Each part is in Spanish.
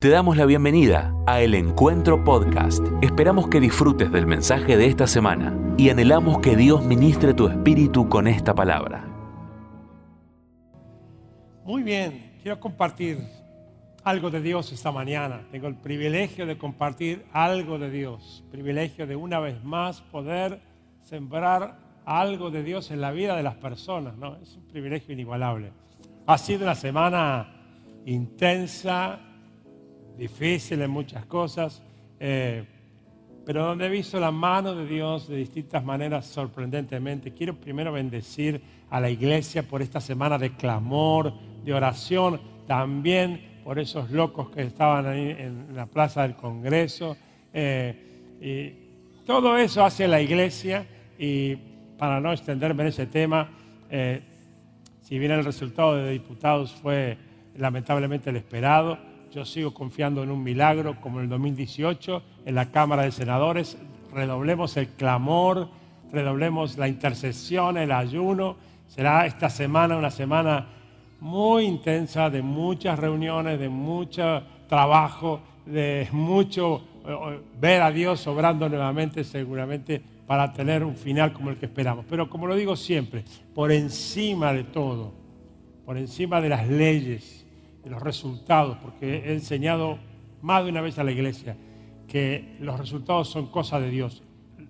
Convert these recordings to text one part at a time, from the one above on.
Te damos la bienvenida a El Encuentro Podcast. Esperamos que disfrutes del mensaje de esta semana y anhelamos que Dios ministre tu espíritu con esta palabra. Muy bien, quiero compartir algo de Dios esta mañana. Tengo el privilegio de compartir algo de Dios, privilegio de una vez más poder sembrar algo de Dios en la vida de las personas, ¿no? Es un privilegio inigualable. Ha sido una semana intensa, difícil en muchas cosas, eh, pero donde he visto la mano de Dios de distintas maneras sorprendentemente. Quiero primero bendecir a la iglesia por esta semana de clamor, de oración, también por esos locos que estaban ahí en la plaza del Congreso. Eh, y todo eso hace la iglesia y para no extenderme en ese tema, eh, si bien el resultado de diputados fue lamentablemente el esperado, yo sigo confiando en un milagro como en el 2018 en la Cámara de Senadores. Redoblemos el clamor, redoblemos la intercesión, el ayuno. Será esta semana una semana muy intensa, de muchas reuniones, de mucho trabajo, de mucho eh, ver a Dios obrando nuevamente seguramente para tener un final como el que esperamos. Pero como lo digo siempre, por encima de todo, por encima de las leyes, los resultados, porque he enseñado más de una vez a la iglesia que los resultados son cosas de Dios,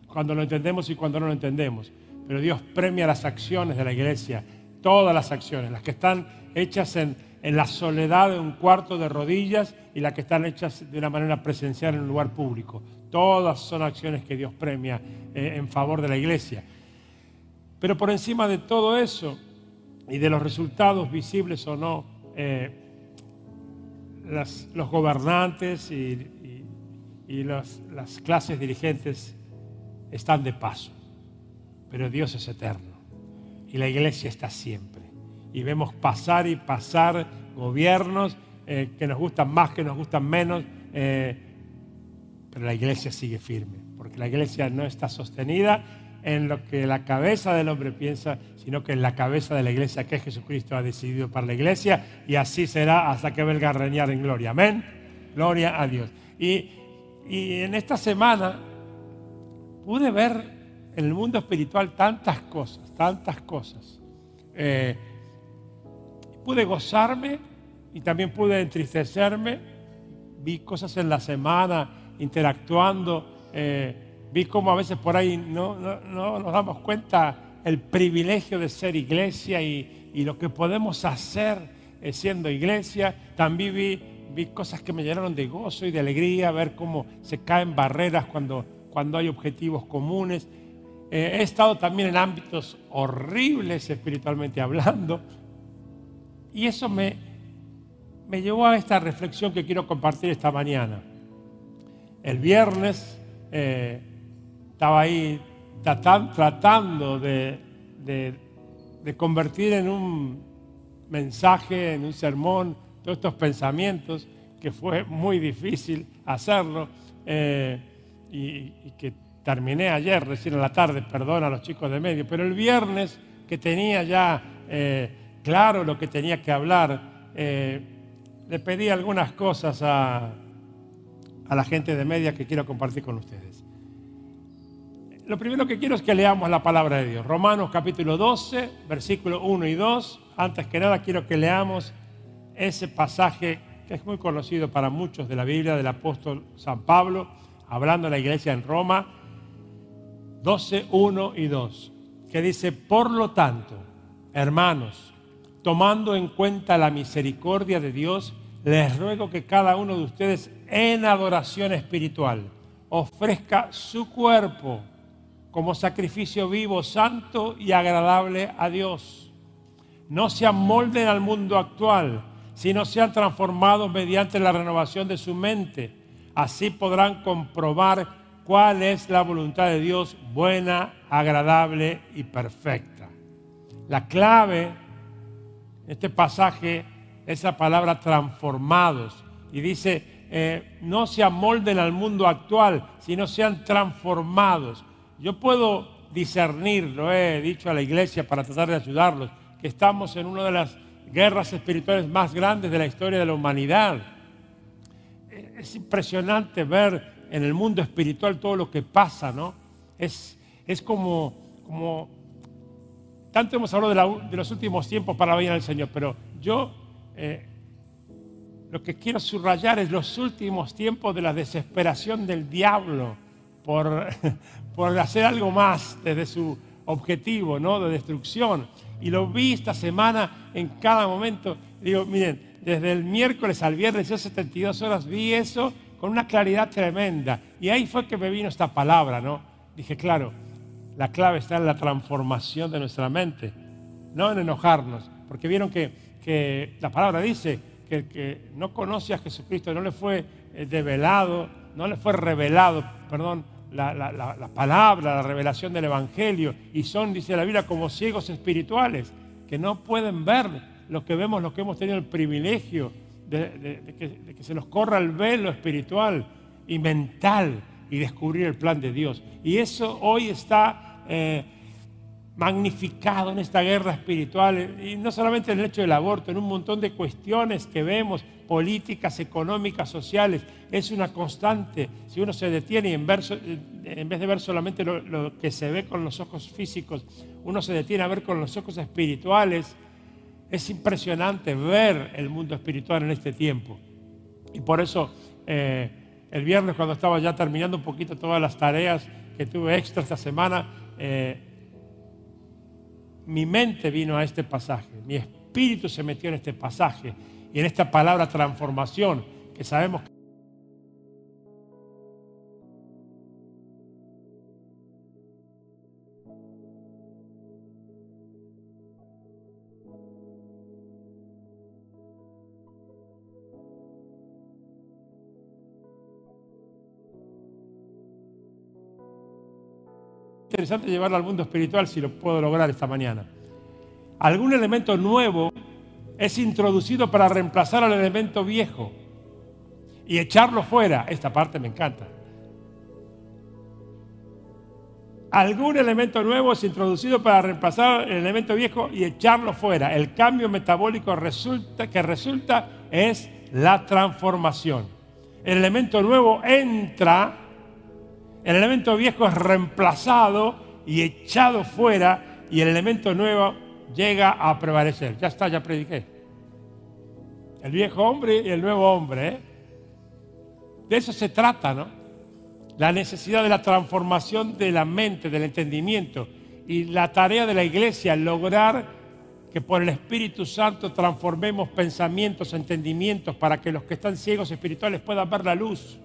cuando lo entendemos y cuando no lo entendemos. Pero Dios premia las acciones de la iglesia, todas las acciones, las que están hechas en, en la soledad de un cuarto de rodillas y las que están hechas de una manera presencial en un lugar público. Todas son acciones que Dios premia eh, en favor de la iglesia. Pero por encima de todo eso y de los resultados visibles o no, eh, los gobernantes y, las clases dirigentes están de paso, pero Dios es eterno y la iglesia está siempre. Y vemos pasar y pasar gobiernos eh, que nos gustan más, que nos gustan menos, eh, pero la iglesia sigue firme, porque la iglesia no está sostenida en lo que la cabeza del hombre piensa, sino que la cabeza de la iglesia que Jesucristo ha decidido para la iglesia y así será hasta que venga a reñar en gloria. Amén. Gloria a Dios. Y, en esta semana pude ver en el mundo espiritual tantas cosas, tantas cosas. Eh, pude gozarme y también pude entristecerme. Vi cosas en la semana interactuando. Eh, Vi cómo a veces por ahí no, no, nos damos cuenta el privilegio de ser iglesia y, lo que podemos hacer eh, siendo iglesia. También vi, vi, cosas que me llenaron de gozo y de alegría, ver cómo se caen barreras cuando, cuando hay objetivos comunes. Eh, he estado también en ámbitos horribles espiritualmente hablando. Y eso me, me llevó a esta reflexión que quiero compartir esta mañana. El viernes eh, estaba ahí tratando de, convertir en un mensaje, en un sermón, todos estos pensamientos, que fue muy difícil hacerlo eh, y, que terminé ayer, recién en la tarde, perdón a los chicos de medio, pero el viernes que tenía ya eh, claro lo que tenía que hablar, eh, le pedí algunas cosas a, a la gente de media que quiero compartir con ustedes lo primero que quiero es que leamos la palabra de Dios. Romanos capítulo 12, versículo 1 y 2. Antes que nada quiero que leamos ese pasaje que es muy conocido para muchos de la Biblia del apóstol San Pablo, hablando de la iglesia en Roma, 12, 1 y 2, que dice, por lo tanto, hermanos, tomando en cuenta la misericordia de Dios, les ruego que cada uno de ustedes en adoración espiritual ofrezca su cuerpo como sacrificio vivo, santo y agradable a Dios. No se amolden al mundo actual, sino sean transformados mediante la renovación de su mente. Así podrán comprobar cuál es la voluntad de Dios buena, agradable y perfecta. La clave en este pasaje es la palabra transformados. Y dice, eh, no se amolden al mundo actual, sino sean transformados. Yo puedo discernir, lo he dicho a la iglesia para tratar de ayudarlos, que estamos en una de las guerras espirituales más grandes de la historia de la humanidad. es impresionante ver en el mundo espiritual todo lo que pasa, ¿no? Es, es como, como, tanto hemos hablado de, los últimos tiempos para la vida del Señor, pero yo eh, lo que quiero subrayar es los últimos tiempos de la desesperación del diablo por, por hacer algo más desde su objetivo, ¿no? De destrucción. Y lo vi esta semana en cada momento. Digo, miren, desde el miércoles al viernes, yo 72 horas vi eso con una claridad tremenda. Y ahí fue que me vino esta palabra, ¿no? Dije, claro, la clave está en la transformación de nuestra mente, no en enojarnos. Porque vieron que, que la palabra dice que el que no conoce a Jesucristo, no le fue eh, develado, no le fue revelado, perdón, la, la, palabra, la revelación del Evangelio, y son, dice la Biblia, como ciegos espirituales, que no pueden ver lo que vemos, lo que hemos tenido el privilegio de, que, se nos corra el velo espiritual y mental y descubrir el plan de Dios. Y eso hoy está eh, magnificado en esta guerra espiritual, y no solamente en el hecho del aborto, en un montón de cuestiones que vemos, políticas, económicas, sociales, es una constante. Si uno se detiene y en, vez de ver solamente lo, que se ve con los ojos físicos, uno se detiene a ver con los ojos espirituales, es impresionante ver el mundo espiritual en este tiempo. Y por eso eh, el viernes cuando estaba ya terminando un poquito todas las tareas que tuve extra esta semana, eh, mi mente vino a este pasaje, mi espíritu se metió en este pasaje y en esta palabra transformación que sabemos que interesante llevarlo al mundo espiritual si lo puedo lograr esta mañana. Algún elemento nuevo es introducido para reemplazar al elemento viejo y echarlo fuera. Esta parte me encanta. Algún elemento nuevo es introducido para reemplazar el elemento viejo y echarlo fuera. El cambio metabólico resulta, que resulta es la transformación. El elemento nuevo entra el elemento viejo es reemplazado y echado fuera y el elemento nuevo llega a prevalecer. Ya está, ya prediqué. El viejo hombre y el nuevo hombre. ¿eh? De eso se trata, ¿no? La necesidad de la transformación de la mente, del entendimiento. Y la tarea de la iglesia, lograr que por el Espíritu Santo transformemos pensamientos, entendimientos, para que los que están ciegos espirituales puedan ver la luz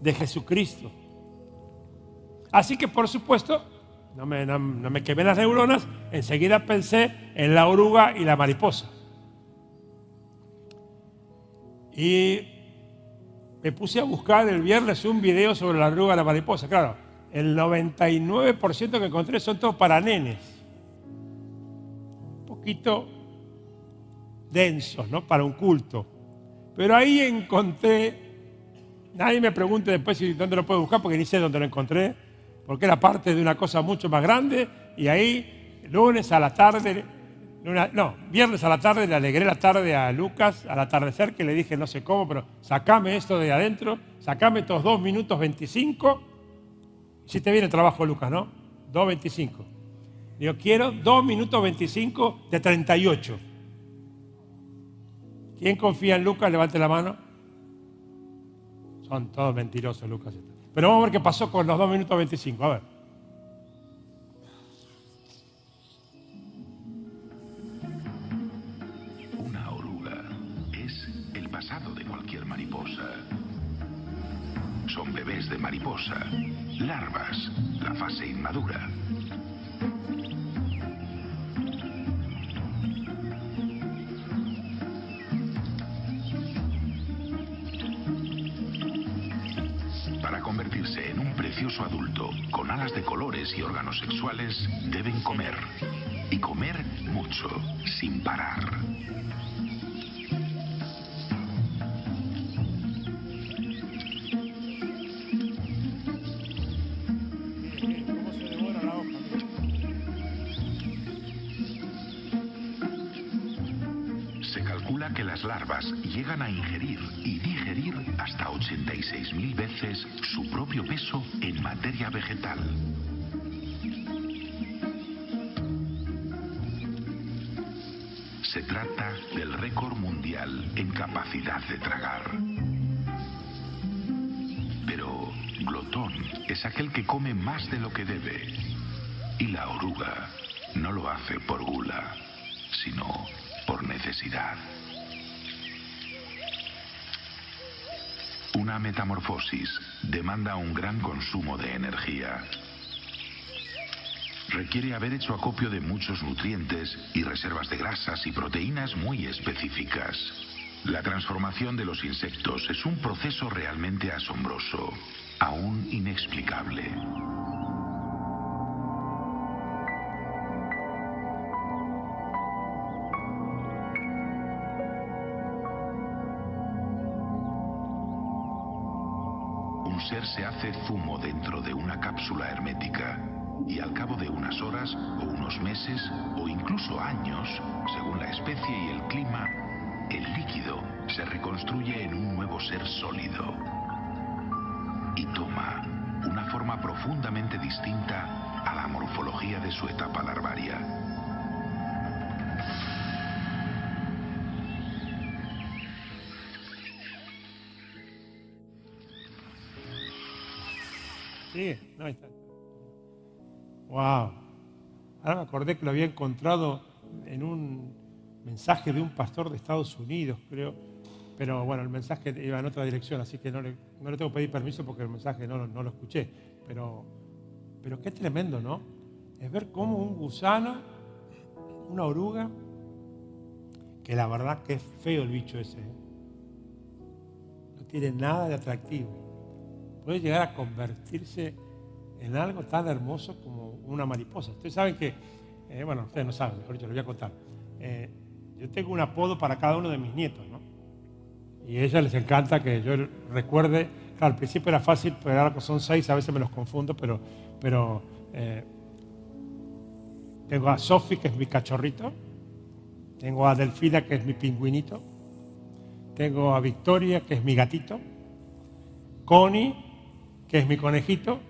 de Jesucristo. Así que, por supuesto, no me, no, me quemé las neuronas, enseguida pensé en la oruga y la mariposa. Y me puse a buscar el viernes un video sobre la oruga y la mariposa. Claro, el 99% que encontré son todos para nenes. Un poquito densos, ¿no? Para un culto. Pero ahí encontré Nadie me pregunte después dónde lo puedo buscar porque ni sé dónde lo encontré, porque era parte de una cosa mucho más grande y ahí lunes a la tarde, no, viernes a la tarde le alegré la tarde a Lucas al atardecer que le dije no sé cómo, pero sacame esto de adentro, sacame estos dos minutos 25. Si te viene el trabajo, Lucas, ¿no? 2.25. Yo quiero dos minutos 25 de 38. ¿Quién confía en Lucas? Levante la mano. Son todos mentirosos, Lucas. Pero vamos a ver qué pasó con los 2 minutos 25. A ver. Una oruga es el pasado de cualquier mariposa. Son bebés de mariposa, larvas, la fase inmadura. En un precioso adulto con alas de colores y órganos sexuales, deben comer. Y comer mucho, sin parar. Las larvas llegan a ingerir y digerir hasta 86.000 veces su propio peso en materia vegetal. Se trata del récord mundial en capacidad de tragar. Pero glotón es aquel que come más de lo que debe. Y la oruga no lo hace por gula, sino por necesidad. Una metamorfosis demanda un gran consumo de energía. Requiere haber hecho acopio de muchos nutrientes y reservas de grasas y proteínas muy específicas. La transformación de los insectos es un proceso realmente asombroso, aún inexplicable. Ser se hace zumo dentro de una cápsula hermética y al cabo de unas horas o unos meses o incluso años, según la especie y el clima, el líquido se reconstruye en un nuevo ser sólido y toma una forma profundamente distinta a la morfología de su etapa larvaria. Sí, no, está. Wow. Ahora me acordé que lo había encontrado en un mensaje de un pastor de Estados Unidos, creo. Pero bueno, el mensaje iba en otra dirección, así que no le, tengo que pedir permiso porque el mensaje no, lo- no lo escuché. Pero, pero qué tremendo, ¿no? Es ver cómo un gusano, una oruga, que la verdad que es feo el bicho ese, ¿eh? no tiene nada de atractivo puede llegar a convertirse en algo tan hermoso como una mariposa. Ustedes saben que, eh, bueno, ustedes no saben, mejor dicho, les voy a contar. Eh, yo tengo un apodo para cada uno de mis nietos, ¿no? Y a ellos les encanta que yo recuerde, claro, al principio era fácil, pero ahora son seis, a veces me los confundo, pero, pero eh, tengo a Sophie, que es mi cachorrito, tengo a Delfina, que es mi pingüinito, tengo a Victoria, que es mi gatito, Connie, que es mi conejito,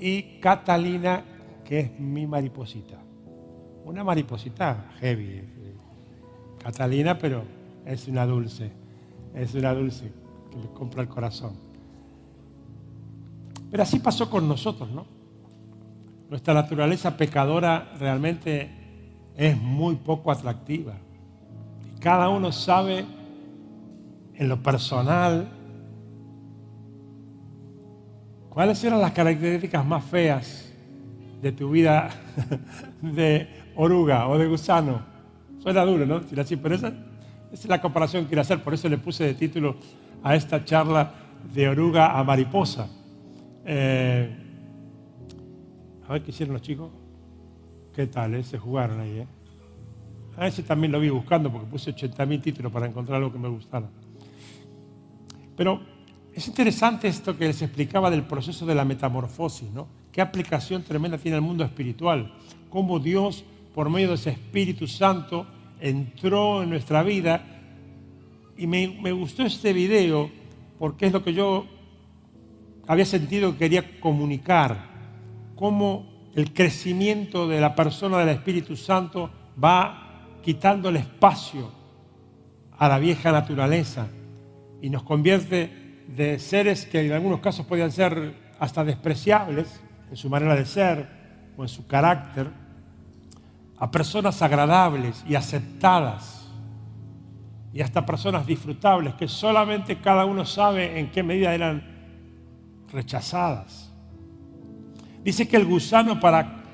y Catalina, que es mi mariposita. Una mariposita heavy. eh, Catalina, pero es una dulce. Es una dulce que me compra el corazón. Pero así pasó con nosotros, ¿no? Nuestra naturaleza pecadora realmente es muy poco atractiva. Y cada uno sabe en lo personal ¿Cuáles eran las características más feas de tu vida de oruga o de gusano? Suena duro, ¿no? Pero esa, esa es la comparación que quiero hacer. Por eso le puse de título a esta charla de oruga a mariposa. Eh, a ver qué hicieron los chicos. ¿Qué tal? eh? Se jugaron ahí, ¿eh? A ese también lo vi buscando porque puse 80.000 títulos para encontrar algo que me gustara. Pero es interesante esto que les explicaba del proceso de la metamorfosis, ¿no? Qué aplicación tremenda tiene el mundo espiritual. Cómo Dios, por medio de ese Espíritu Santo, entró en nuestra vida. Y me, me gustó este video porque es lo que yo había sentido que quería comunicar. Cómo el crecimiento de la persona del Espíritu Santo va quitando el espacio a la vieja naturaleza y nos convierte de seres que en algunos casos podían ser hasta despreciables en su manera de ser o en su carácter, a personas agradables y aceptadas y hasta personas disfrutables que solamente cada uno sabe en qué medida eran rechazadas. Dice que el gusano para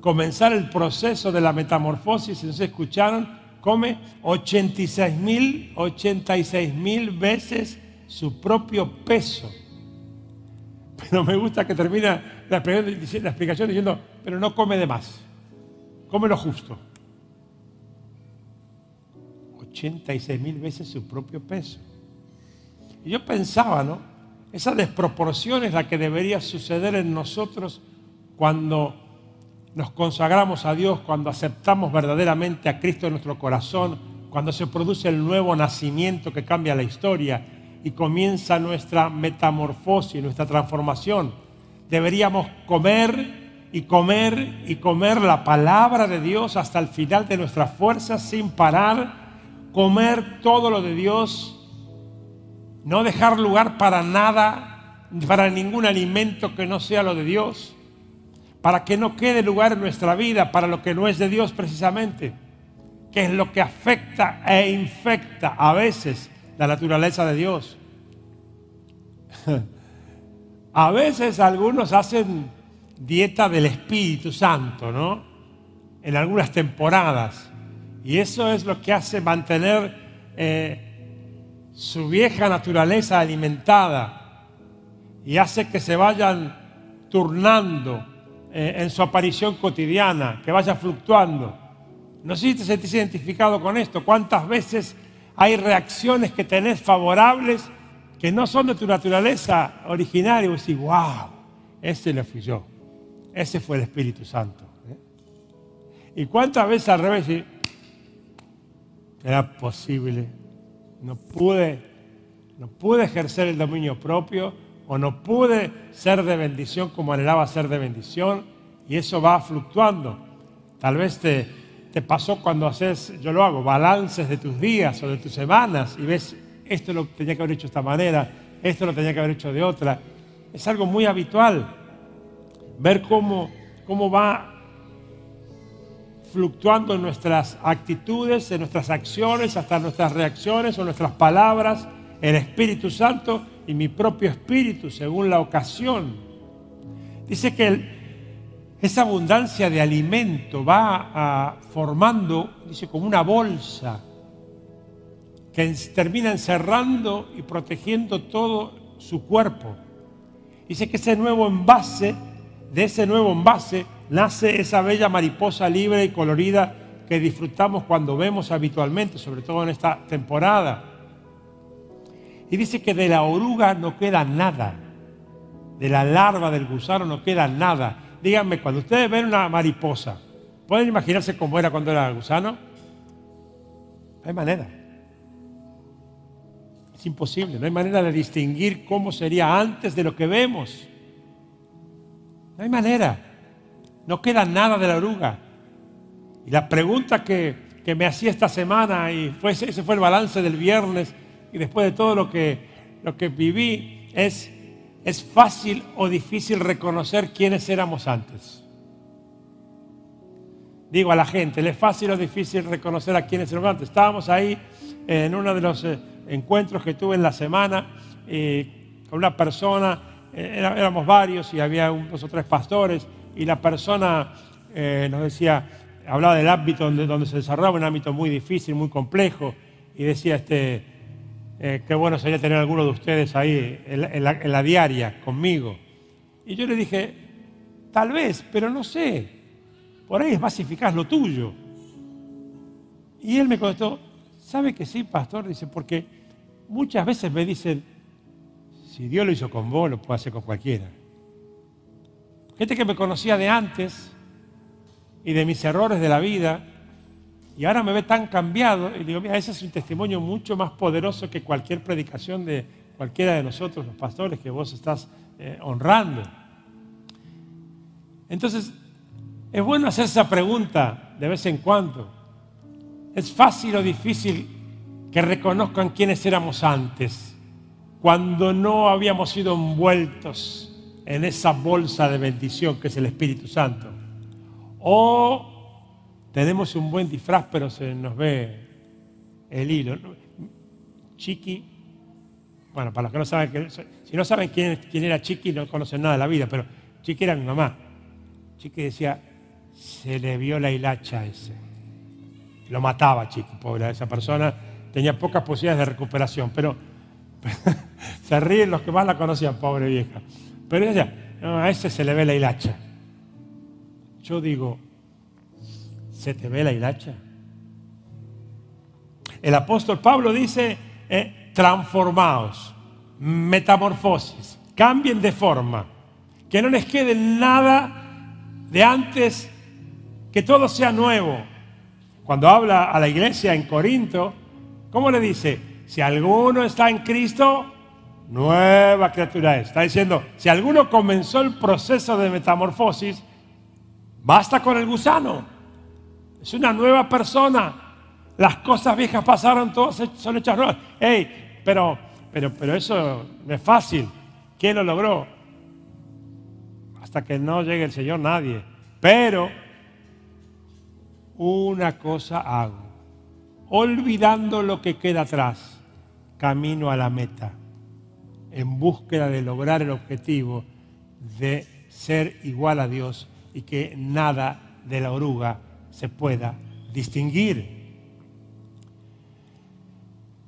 comenzar el proceso de la metamorfosis, si no se escucharon, come 86 mil, 86 mil veces su propio peso. Pero me gusta que termina la explicación, diciendo, pero no come de más, come lo justo. 86 mil veces su propio peso. Y yo pensaba, ¿no? Esa desproporción es la que debería suceder en nosotros cuando nos consagramos a Dios, cuando aceptamos verdaderamente a Cristo en nuestro corazón, cuando se produce el nuevo nacimiento que cambia la historia y comienza nuestra metamorfosis, nuestra transformación. Deberíamos comer y comer y comer la palabra de Dios hasta el final de nuestras fuerzas sin parar, comer todo lo de Dios, no dejar lugar para nada, para ningún alimento que no sea lo de Dios, para que no quede lugar en nuestra vida para lo que no es de Dios precisamente, que es lo que afecta e infecta a veces la naturaleza de Dios. A veces algunos hacen dieta del Espíritu Santo, ¿no? En algunas temporadas. Y eso es lo que hace mantener eh, su vieja naturaleza alimentada y hace que se vayan turnando eh, en su aparición cotidiana, que vaya fluctuando. No sé si te sentís identificado con esto. ¿Cuántas veces hay reacciones que tenés favorables que no son de tu naturaleza originaria? Y vos decís, wow, ese le fui yo. Ese fue el Espíritu Santo. ¿eh? ¿Y cuántas veces al revés? Era posible. No pude, no pude ejercer el dominio propio o no pude ser de bendición como anhelaba ser de bendición y eso va fluctuando. Tal vez te, te pasó cuando haces, yo lo hago, balances de tus días o de tus semanas y ves, esto lo tenía que haber hecho de esta manera, esto lo tenía que haber hecho de otra. Es algo muy habitual ver cómo, cómo va fluctuando en nuestras actitudes, en nuestras acciones, hasta nuestras reacciones o nuestras palabras, el Espíritu Santo y mi propio espíritu según la ocasión. Dice que el, esa abundancia de alimento va formando, dice, como una bolsa que termina encerrando y protegiendo todo su cuerpo. Dice que ese nuevo envase, de ese nuevo envase, nace esa bella mariposa libre y colorida que disfrutamos cuando vemos habitualmente, sobre todo en esta temporada. Y dice que de la oruga no queda nada, de la larva del gusano no queda nada díganme, cuando ustedes ven una mariposa, ¿pueden imaginarse cómo era cuando era gusano? No hay manera. Es imposible, no hay manera de distinguir cómo sería antes de lo que vemos. No hay manera. No queda nada de la oruga. Y la pregunta que, me hacía esta semana, y fue, ese fue el balance del viernes, y después de todo lo que, lo que viví, es ¿Es fácil o difícil reconocer quiénes éramos antes? Digo a la gente, ¿le es fácil o difícil reconocer a quiénes éramos antes? Estábamos ahí en uno de los eh, encuentros que tuve en la semana eh, con una persona, eh, éramos varios y había dos o tres pastores y la persona nos decía, hablaba del ámbito donde, donde se desarrollaba, un ámbito muy difícil, muy complejo y decía, este, eh, qué bueno sería tener alguno de ustedes ahí en la, diaria conmigo. Y yo le dije, tal vez, pero no sé, por ahí es más eficaz lo tuyo. Y él me contestó, ¿sabe que sí, pastor? Dice, porque muchas veces me dicen, si Dios lo hizo con vos, lo puede hacer con cualquiera. Gente que me conocía de antes y de mis errores de la vida, y ahora me ve tan cambiado y digo, mira, ese es un testimonio mucho más poderoso que cualquier predicación de cualquiera de nosotros, los pastores, que vos estás eh, honrando. Entonces, es bueno hacer esa pregunta de vez en cuando. ¿Es fácil o difícil que reconozcan quiénes éramos antes, cuando no habíamos sido envueltos en esa bolsa de bendición que es el Espíritu Santo? O tenemos un buen disfraz, pero se nos ve el hilo. Chiqui, bueno, para los que no saben, si no saben quién, era Chiqui, no conocen nada de la vida, pero Chiqui era mi mamá. Chiqui decía, se le vio la hilacha ese. Lo mataba Chiqui, pobre, esa persona tenía pocas posibilidades de recuperación, pero se ríen los que más la conocían, pobre vieja. Pero ella, no, a ese se le ve la hilacha. Yo digo, ¿Se te ve la hilacha? El apóstol Pablo dice, eh, transformaos, metamorfosis, cambien de forma, que no les quede nada de antes, que todo sea nuevo. Cuando habla a la iglesia en Corinto, ¿cómo le dice? Si alguno está en Cristo, nueva criatura es. Está diciendo, si alguno comenzó el proceso de metamorfosis, basta con el gusano. Es una nueva persona. Las cosas viejas pasaron, todas son hechas nuevas. Hey, pero, pero, pero eso no es fácil. ¿Quién lo logró? Hasta que no llegue el Señor, nadie. Pero una cosa hago, olvidando lo que queda atrás, camino a la meta, en búsqueda de lograr el objetivo de ser igual a Dios y que nada de la oruga se pueda distinguir.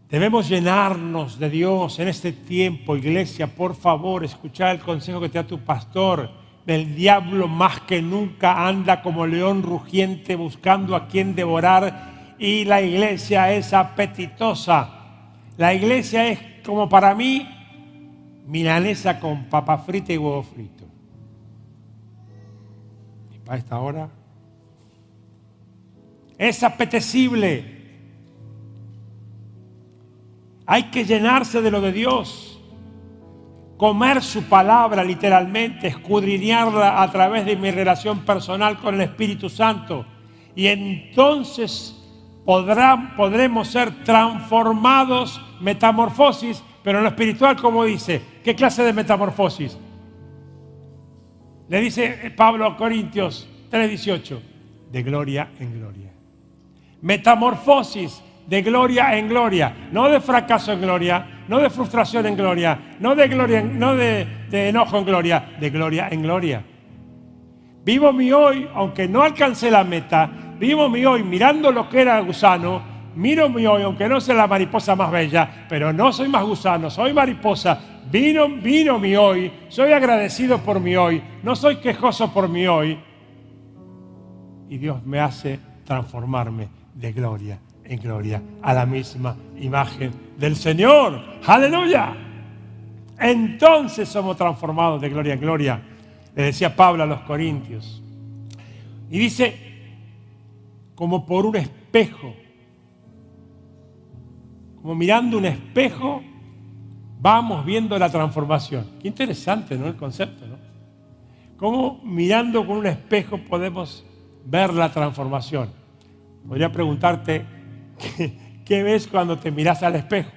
Debemos llenarnos de Dios en este tiempo, iglesia. Por favor, escuchar el consejo que te da tu pastor. El diablo más que nunca anda como león rugiente buscando a quien devorar y la iglesia es apetitosa. La iglesia es como para mí milanesa con papa frita y huevo frito. Y para esta hora es apetecible. Hay que llenarse de lo de Dios comer su palabra literalmente, escudriñarla a través de mi relación personal con el Espíritu Santo. Y entonces podremos ser transformados, metamorfosis, pero en lo espiritual, como dice, ¿qué clase de metamorfosis? Le dice Pablo a Corintios 3:18, de gloria en gloria. Metamorfosis de gloria en gloria, no de fracaso en gloria, no de frustración en gloria, no de gloria, no de, enojo en gloria, de gloria en gloria. Vivo mi hoy, aunque no alcancé la meta, vivo mi hoy mirando lo que era gusano, miro mi hoy, aunque no sea la mariposa más bella, pero no soy más gusano, soy mariposa. Vino, vino mi hoy, soy agradecido por mi hoy, no soy quejoso por mi hoy. Y Dios me hace transformarme de gloria en gloria a la misma imagen del Señor. Aleluya. Entonces somos transformados de gloria en gloria. Le decía Pablo a los Corintios. Y dice, como por un espejo, como mirando un espejo, vamos viendo la transformación. Qué interesante, ¿no? El concepto, ¿no? Como mirando con un espejo podemos ver la transformación. Podría preguntarte, ¿Qué, ves cuando te miras al espejo?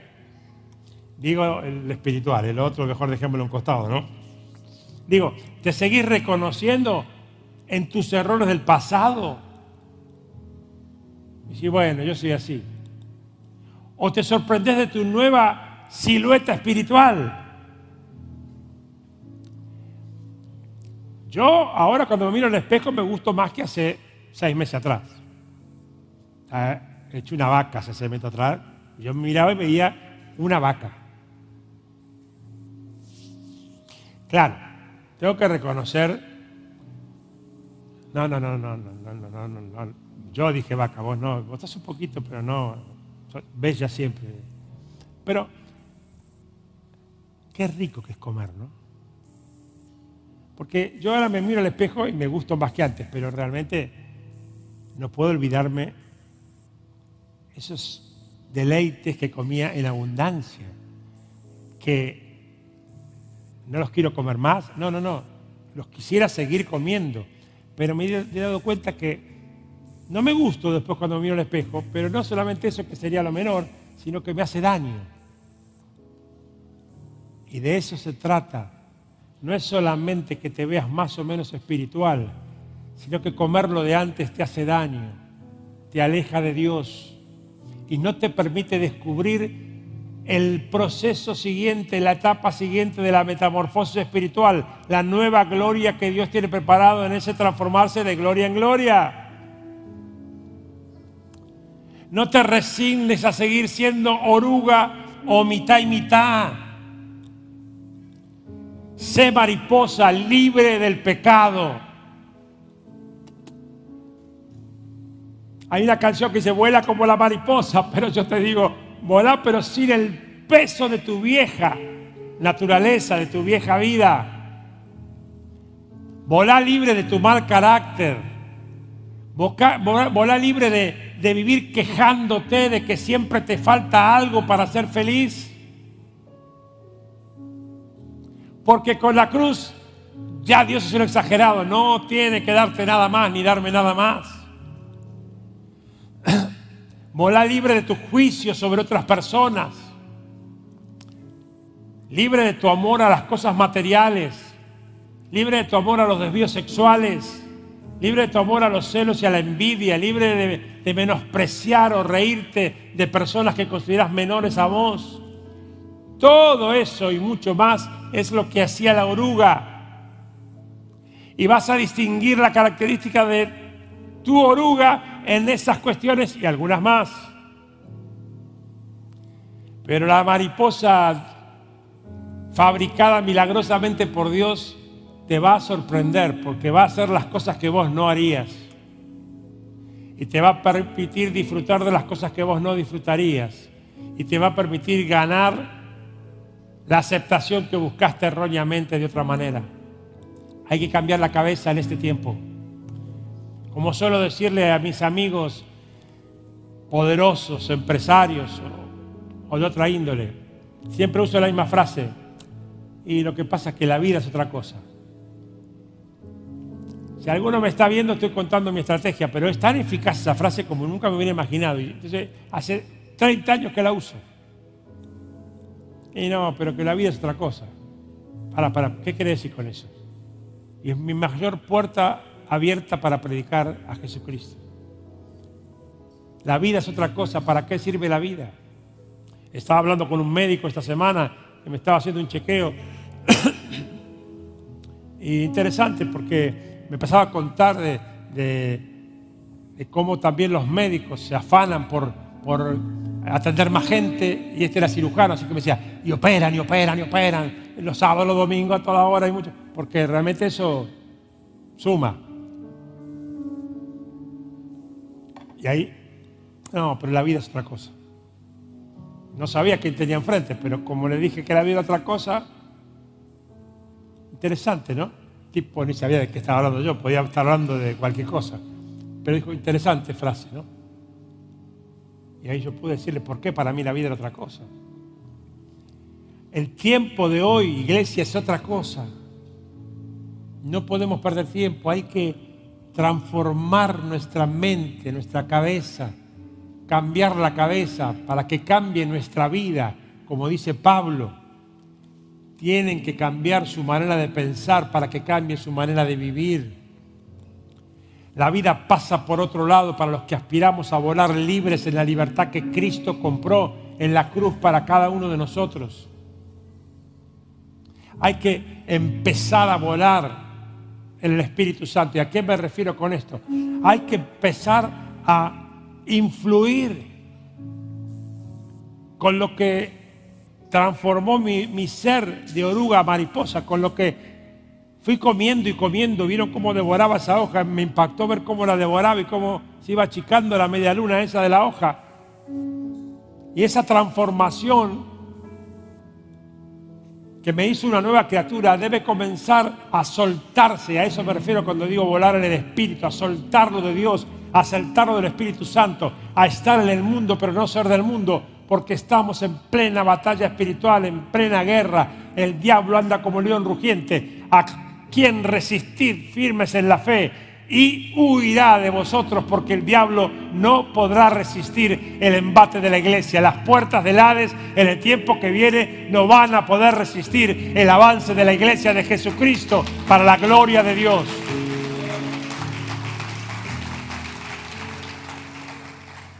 Digo el espiritual, el otro mejor dejémoslo un costado, ¿no? Digo, ¿te seguís reconociendo en tus errores del pasado? Y si, bueno, yo soy así. ¿O te sorprendes de tu nueva silueta espiritual? Yo ahora cuando me miro al espejo me gusto más que hace seis meses atrás. He hecho una vaca hace seis metros atrás. Yo miraba y veía una vaca. Claro, tengo que reconocer. No, no, no, no, no, no, no, no, no. Yo dije vaca, vos no, vos estás un poquito, pero no. Bella siempre. Pero, qué rico que es comer, ¿no? Porque yo ahora me miro al espejo y me gusto más que antes, pero realmente no puedo olvidarme esos deleites que comía en abundancia, que no los quiero comer más, no, no, no, los quisiera seguir comiendo, pero me he dado cuenta que no me gusto después cuando miro al espejo, pero no solamente eso que sería lo menor, sino que me hace daño. Y de eso se trata. No es solamente que te veas más o menos espiritual, sino que comerlo de antes te hace daño, te aleja de Dios y no te permite descubrir el proceso siguiente, la etapa siguiente de la metamorfosis espiritual, la nueva gloria que Dios tiene preparado en ese transformarse de gloria en gloria. No te resignes a seguir siendo oruga o mitad y mitad. Sé mariposa libre del pecado Hay una canción que se vuela como la mariposa, pero yo te digo, vuela pero sin el peso de tu vieja naturaleza, de tu vieja vida. Volá libre de tu mal carácter. Volar libre de, de vivir quejándote de que siempre te falta algo para ser feliz. Porque con la cruz ya Dios es un exagerado, no tiene que darte nada más ni darme nada más. Volá libre de tu juicio sobre otras personas. Libre de tu amor a las cosas materiales. Libre de tu amor a los desvíos sexuales. Libre de tu amor a los celos y a la envidia. Libre de, de menospreciar o reírte de personas que consideras menores a vos. Todo eso y mucho más es lo que hacía la oruga y vas a distinguir la característica de tu oruga en esas cuestiones y algunas más. Pero la mariposa fabricada milagrosamente por Dios te va a sorprender porque va a hacer las cosas que vos no harías. Y te va a permitir disfrutar de las cosas que vos no disfrutarías. Y te va a permitir ganar la aceptación que buscaste erróneamente de otra manera. Hay que cambiar la cabeza en este tiempo. Como suelo decirle a mis amigos poderosos, empresarios o, de otra índole, siempre uso la misma frase. Y lo que pasa es que la vida es otra cosa. Si alguno me está viendo, estoy contando mi estrategia, pero es tan eficaz esa frase como nunca me hubiera imaginado. Entonces, hace 30 años que la uso. Y no, pero que la vida es otra cosa. Para, para, ¿qué quiere decir con eso? Y es mi mayor puerta abierta para predicar a Jesucristo. La vida es otra cosa. ¿Para qué sirve la vida? Estaba hablando con un médico esta semana que me estaba haciendo un chequeo. y interesante porque me empezaba a contar de, cómo también los médicos se afanan por, por atender más gente. Y este era cirujano, así que me decía, y operan, y operan, y operan. Los sábados, los domingos, a toda hora, y mucho porque realmente eso suma. Y ahí, no, pero la vida es otra cosa. No sabía quién tenía enfrente, pero como le dije que la vida era otra cosa, interesante, ¿no? Tipo ni sabía de qué estaba hablando yo, podía estar hablando de cualquier cosa. Pero dijo, interesante frase, ¿no? Y ahí yo pude decirle, ¿por qué para mí la vida era otra cosa? El tiempo de hoy, iglesia, es otra cosa. No podemos perder tiempo, hay que transformar nuestra mente, nuestra cabeza, cambiar la cabeza para que cambie nuestra vida, como dice Pablo. Tienen que cambiar su manera de pensar para que cambie su manera de vivir. La vida pasa por otro lado para los que aspiramos a volar libres en la libertad que Cristo compró en la cruz para cada uno de nosotros. Hay que empezar a volar en el Espíritu Santo. ¿Y a qué me refiero con esto? Hay que empezar a influir con lo que transformó mi, ser de oruga a mariposa, con lo que fui comiendo y comiendo. Vieron cómo devoraba esa hoja. Me impactó ver cómo la devoraba y cómo se iba achicando la media luna esa de la hoja. Y esa transformación que me hizo una nueva criatura, debe comenzar a soltarse. A eso me refiero cuando digo volar en el Espíritu, a soltarlo de Dios, a soltarlo del Espíritu Santo, a estar en el mundo, pero no ser del mundo, porque estamos en plena batalla espiritual, en plena guerra. El diablo anda como león rugiente. ¿A quién resistir firmes en la fe? Y huirá de vosotros porque el diablo no podrá resistir el embate de la iglesia. Las puertas del Hades en el tiempo que viene no van a poder resistir el avance de la iglesia de Jesucristo para la gloria de Dios.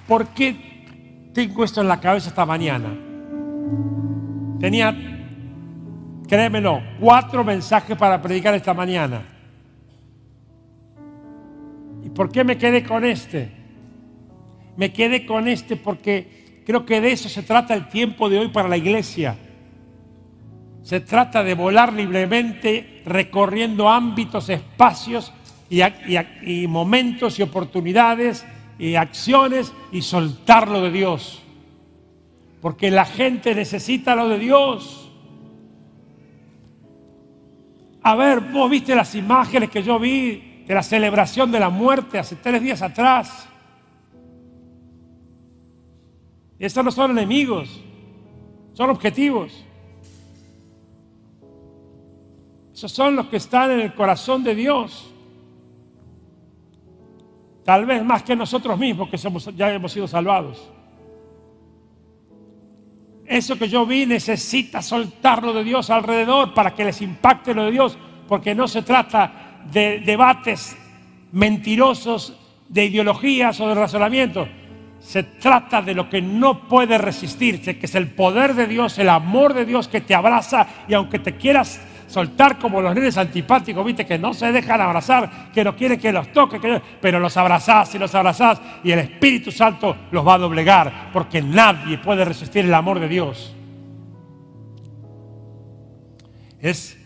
¿Por qué tengo esto en la cabeza esta mañana? Tenía, créemelo, cuatro mensajes para predicar esta mañana. ¿Por qué me quedé con este? Me quedé con este porque creo que de eso se trata el tiempo de hoy para la iglesia. Se trata de volar libremente recorriendo ámbitos, espacios y, momentos y oportunidades y acciones y soltarlo de Dios. Porque la gente necesita lo de Dios. A ver, vos viste las imágenes que yo vi de la celebración de la muerte hace tres días atrás. Y estos no son enemigos, son objetivos. Esos son los que están en el corazón de Dios. Tal vez más que nosotros mismos que somos, ya hemos sido salvados. Eso que yo vi necesita soltarlo de Dios alrededor para que les impacte lo de Dios, porque no se trata de debates mentirosos, de ideologías o de razonamientos. Se trata de lo que no puede resistirse, que es el poder de Dios, el amor de Dios que te abraza y aunque te quieras soltar como los nenes antipáticos, viste, que no se dejan abrazar, que no quieren que los toque, pero los abrazás y los abrazás y el Espíritu Santo los va a doblegar, porque nadie puede resistir el amor de Dios. Es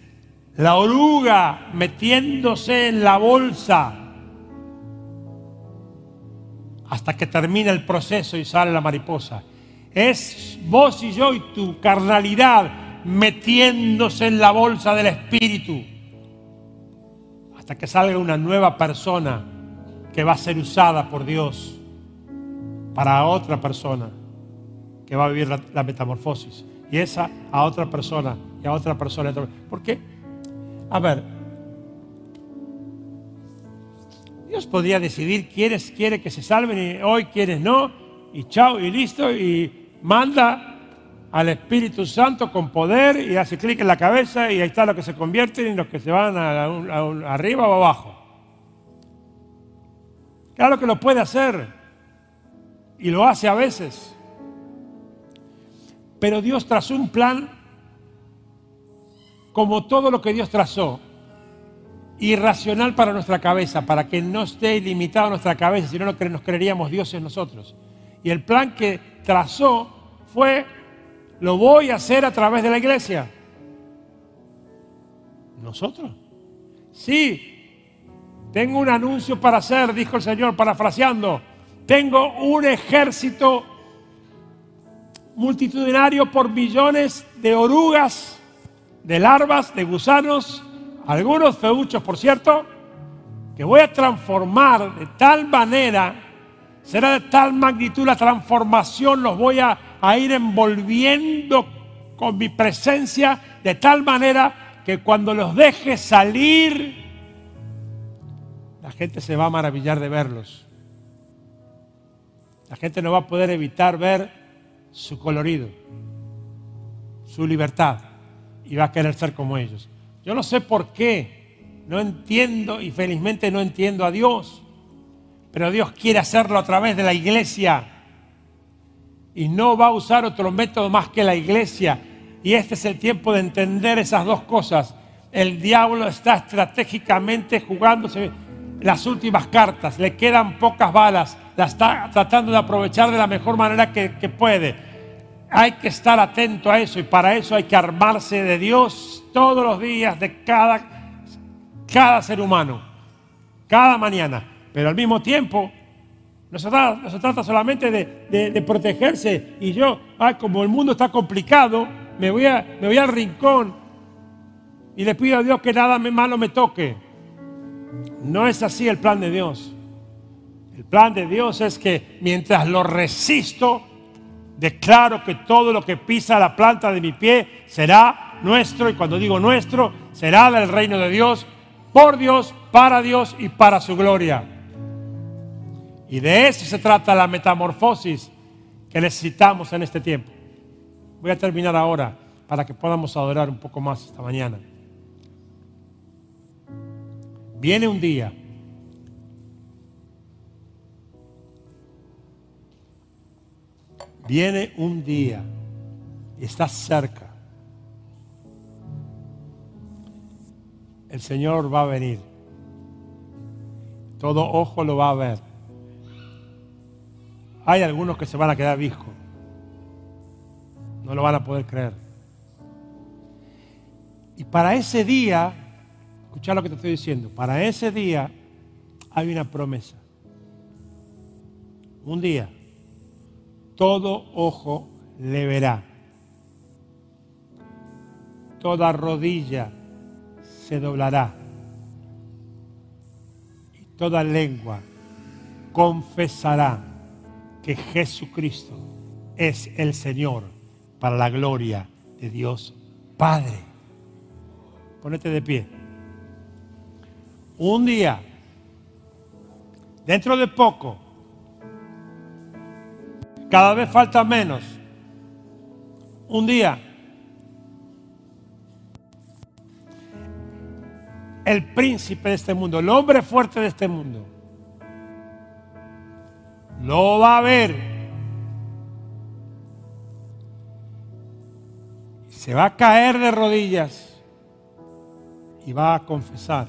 la oruga metiéndose en la bolsa hasta que termina el proceso y sale la mariposa. Es vos y yo y tu carnalidad metiéndose en la bolsa del Espíritu hasta que salga una nueva persona que va a ser usada por Dios para otra persona que va a vivir la, metamorfosis. Y esa a otra persona y a otra persona. ¿Por qué? A ver, Dios podría decidir quiénes quiere que se salven y hoy quiénes no, y chao, y listo, y manda al Espíritu Santo con poder y hace clic en la cabeza y ahí está lo que se convierten y los que se van arriba o abajo. Claro que lo puede hacer y lo hace a veces. Pero Dios trazó un plan como todo lo que Dios trazó, irracional para nuestra cabeza, para que no esté limitado nuestra cabeza, sino que nos creeríamos dioses nosotros. Y el plan que trazó fue lo voy a hacer a través de la iglesia. ¿Nosotros? Sí, tengo un anuncio para hacer, dijo el Señor, parafraseando. Tengo un ejército multitudinario por millones de orugas, de larvas, de gusanos, algunos feuchos, por cierto, que voy a transformar de tal manera, será de tal magnitud la transformación, los voy a a ir envolviendo con mi presencia de tal manera que cuando los deje salir, la gente se va a maravillar de verlos. La gente no va a poder evitar ver su colorido, su libertad, y va a querer ser como ellos. Yo no sé por qué, no entiendo y felizmente no entiendo a Dios, pero Dios quiere hacerlo a través de la iglesia y no va a usar otro método más que la iglesia. Y este es el tiempo de entender esas dos cosas. El diablo está estratégicamente jugándose las últimas cartas, le quedan pocas balas, la está tratando de aprovechar de la mejor manera que, puede. Hay que estar atento a eso y para eso hay que armarse de Dios todos los días de cada, cada ser humano, cada mañana. Pero al mismo tiempo no se, trata, solamente de, protegerse y yo, como el mundo está complicado, me voy, me voy al rincón y le pido a Dios que nada malo me toque. No es así el plan de Dios. El plan de Dios es que mientras lo resisto, declaro que todo lo que pisa la planta de mi pie será nuestro, y cuando digo nuestro, será del reino de Dios, por Dios, para Dios y para su gloria. Y de eso se trata la metamorfosis que necesitamos en este tiempo. Voy a terminar ahora para que podamos adorar un poco más esta mañana. Viene un día Viene un día está cerca. El Señor va a venir. Todo ojo lo va a ver. Hay algunos que se van a quedar viejos. No lo van a poder creer. Y para ese día, escucha lo que te estoy diciendo, para ese día hay una promesa. Un día, todo ojo le verá. Toda rodilla se doblará. toda lengua confesará que Jesucristo es el Señor para la gloria de Dios Padre. Ponete de pie. Un día, dentro de poco, cada vez falta menos. Un día, el príncipe de este mundo, el hombre fuerte de este mundo, lo va a ver. Se va a caer de rodillas y va a confesar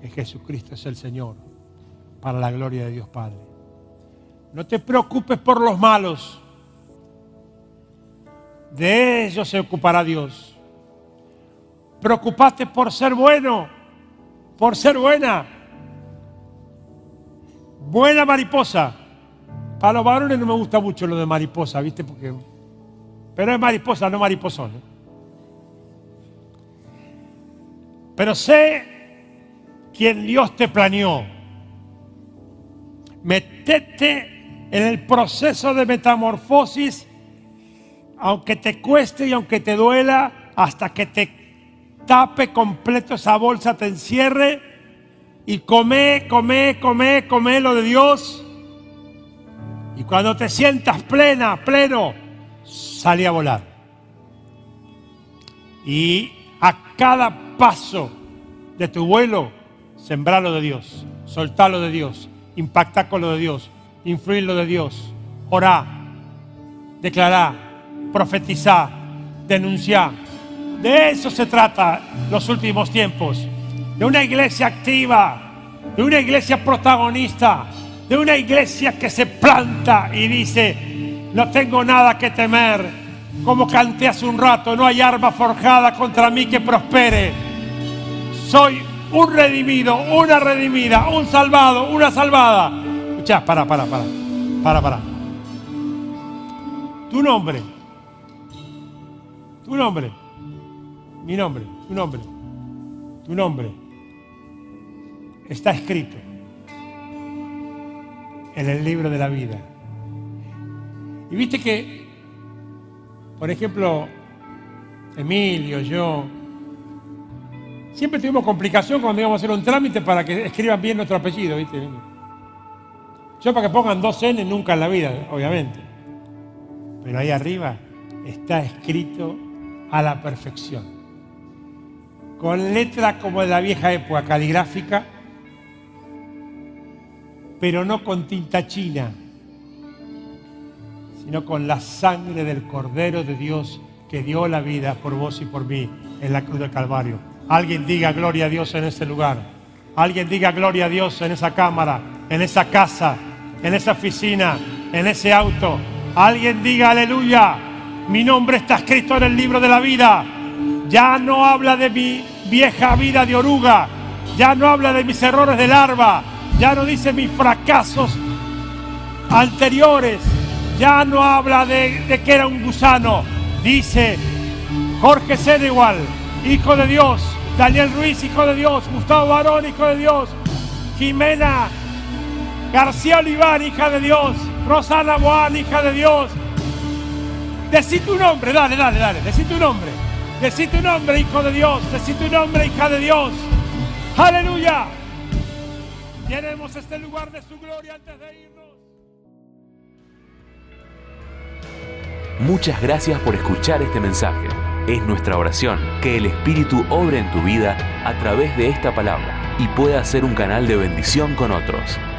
que Jesucristo es el Señor para la gloria de Dios Padre. No te preocupes por los malos. De ellos se ocupará Dios. Preocupaste por ser bueno, por ser buena. Buena mariposa. Para los varones no me gusta mucho lo de mariposa, ¿viste? Porque, pero es mariposa, no mariposón. ¿eh? Pero sé quién Dios te planeó. Metete en el proceso de metamorfosis, aunque te cueste y aunque te duela, hasta que te tape completo esa bolsa, te encierre y come, come, come, come lo de Dios. Y cuando te sientas plena, pleno, salí a volar. Y a cada paso de tu vuelo, sembrar lo de Dios, soltar lo de Dios, impactar con lo de Dios, influir lo de Dios, orar, declarar, profetizar, denunciar. De eso se trata los últimos tiempos. De una iglesia activa, de una iglesia protagonista, de una iglesia que se planta y dice, no tengo nada que temer. Como canté hace un rato, no hay arma forjada contra mí que prospere. Soy un redimido, una redimida, un salvado, una salvada. Escucha, para, para, para, para, para. Tu nombre, tu nombre, mi nombre, tu nombre, tu nombre está escrito en el libro de la vida. Y viste que, por ejemplo, Emilio, yo, siempre tuvimos complicación cuando íbamos a hacer un trámite para que escriban bien nuestro apellido, ¿viste? Yo para que pongan dos N nunca en la vida, obviamente. Pero ahí arriba está escrito a la perfección. Con letra como de la vieja época, caligráfica, pero no con tinta china, sino con la sangre del Cordero de Dios que dio la vida por vos y por mí en la cruz del Calvario. Alguien diga gloria a Dios en ese lugar. Alguien diga gloria a Dios en esa cámara, en esa casa, en esa oficina, en ese auto. Alguien diga aleluya. Mi nombre está escrito en el libro de la vida. Ya no habla de mi vieja vida de oruga. Ya no habla de mis errores de larva ya no dice mis fracasos anteriores, ya no habla de, que era un gusano, dice Jorge igual hijo de Dios, Daniel Ruiz, hijo de Dios, Gustavo Barón, hijo de Dios, Jimena García Olivar, hija de Dios, Rosana Boal, hija de Dios. Decí tu nombre, dale, dale, dale, decí tu nombre. Decí tu nombre, hijo de Dios. Decí tu nombre, hija de Dios. Aleluya. Llenemos este lugar de su gloria antes de irnos. Muchas gracias por escuchar este mensaje. Es nuestra oración que el Espíritu obre en tu vida a través de esta palabra y pueda ser un canal de bendición con otros.